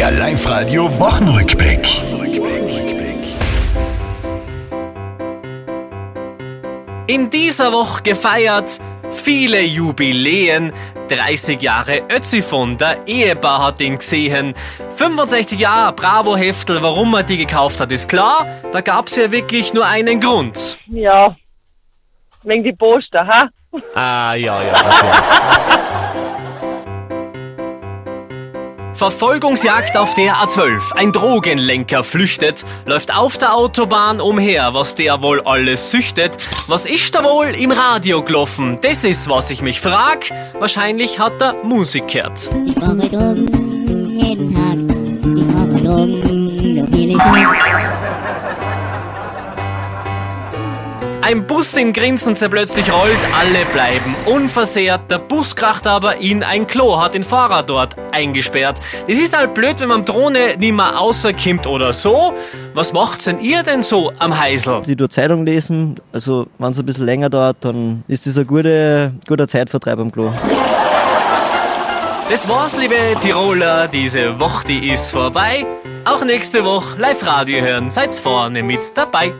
Der Live-Radio Wochenrückblick. In dieser Woche gefeiert viele Jubiläen. 30 Jahre Ötzifon, der Ehepaar hat ihn gesehen. 65 Jahre Bravo Heftel, warum er die gekauft hat, ist klar. Da gab's ja wirklich nur einen Grund. Ja, wegen die Poster, ha? Ah, ja, ja, Verfolgungsjagd auf der A12. Ein Drogenlenker flüchtet, läuft auf der Autobahn umher, was der wohl alles süchtet. Was ist da wohl im Radio gelaufen? Das ist, was ich mich frag. Wahrscheinlich hat er Musik gehört. Ich brauche Drogen jeden Tag. Ich brauche Drogen, so viel ich mag. Ein Bus in Grinsen der plötzlich rollt, alle bleiben unversehrt. Der Bus kracht aber in ein Klo, hat den Fahrer dort eingesperrt. Das ist halt blöd, wenn man Drohne nimmer außerkimmt oder so. Was macht's denn ihr denn so am Heisel? Sie durch Zeitung lesen, also wenn es ein bisschen länger dauert, dann ist das ein guter, guter Zeitvertreib am Klo. Das war's, liebe Tiroler. Diese Woche, die ist vorbei. Auch nächste Woche Live-Radio hören. Seid vorne mit dabei.